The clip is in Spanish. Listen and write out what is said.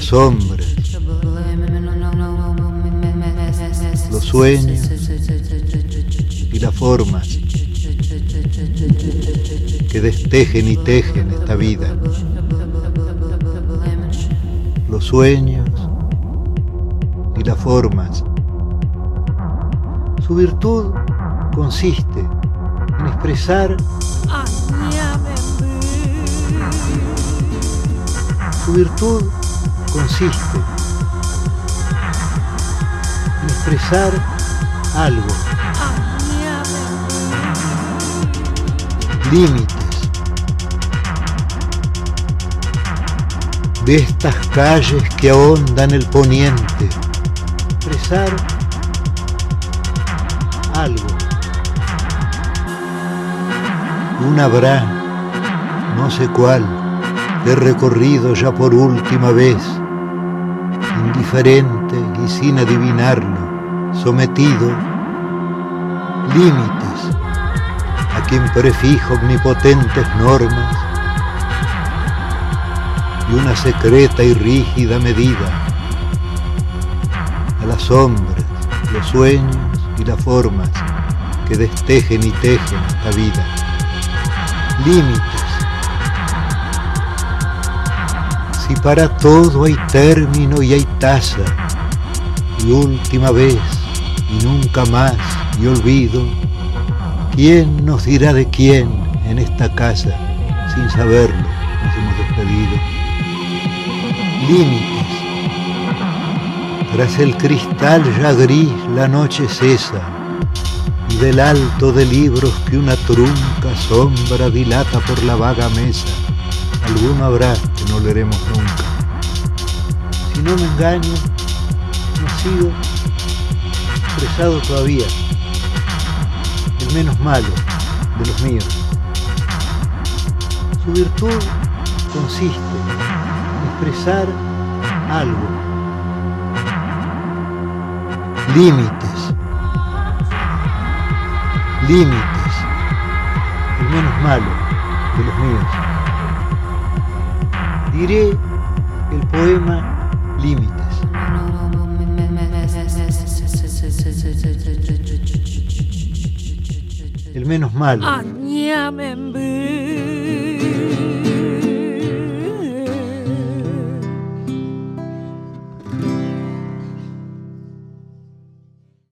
las sombras, los sueños y las formas que destejen y tejen esta vida. Los sueños y las formas. Su virtud consiste en expresar su virtud consiste en expresar algo, límites. De estas calles que ahondan el poniente, expresar algo. Un habrá, no sé cuál, he recorrido ya por última vez, indiferente y sin adivinarlo, sometido, límites a quien prefijo omnipotentes normas y una secreta y rígida medida a las sombras, los sueños y las formas que destejen y tejen esta vida. Límites Si para todo hay término y hay tasa, y última vez, y nunca más, y olvido, ¿quién nos dirá de quién en esta casa? Sin saberlo, nos hemos despedido. Límites. Tras el cristal ya gris la noche cesa, y del alto de libros que una trunca sombra dilata por la vaga mesa alguno habrá que no leeremos nunca. Si no me engaño, no ha sido expresado todavía, el menos malo de los míos. Su virtud consiste en expresar algo, límites, límites, el menos malo de los míos diré el poema Límites. El menos malo.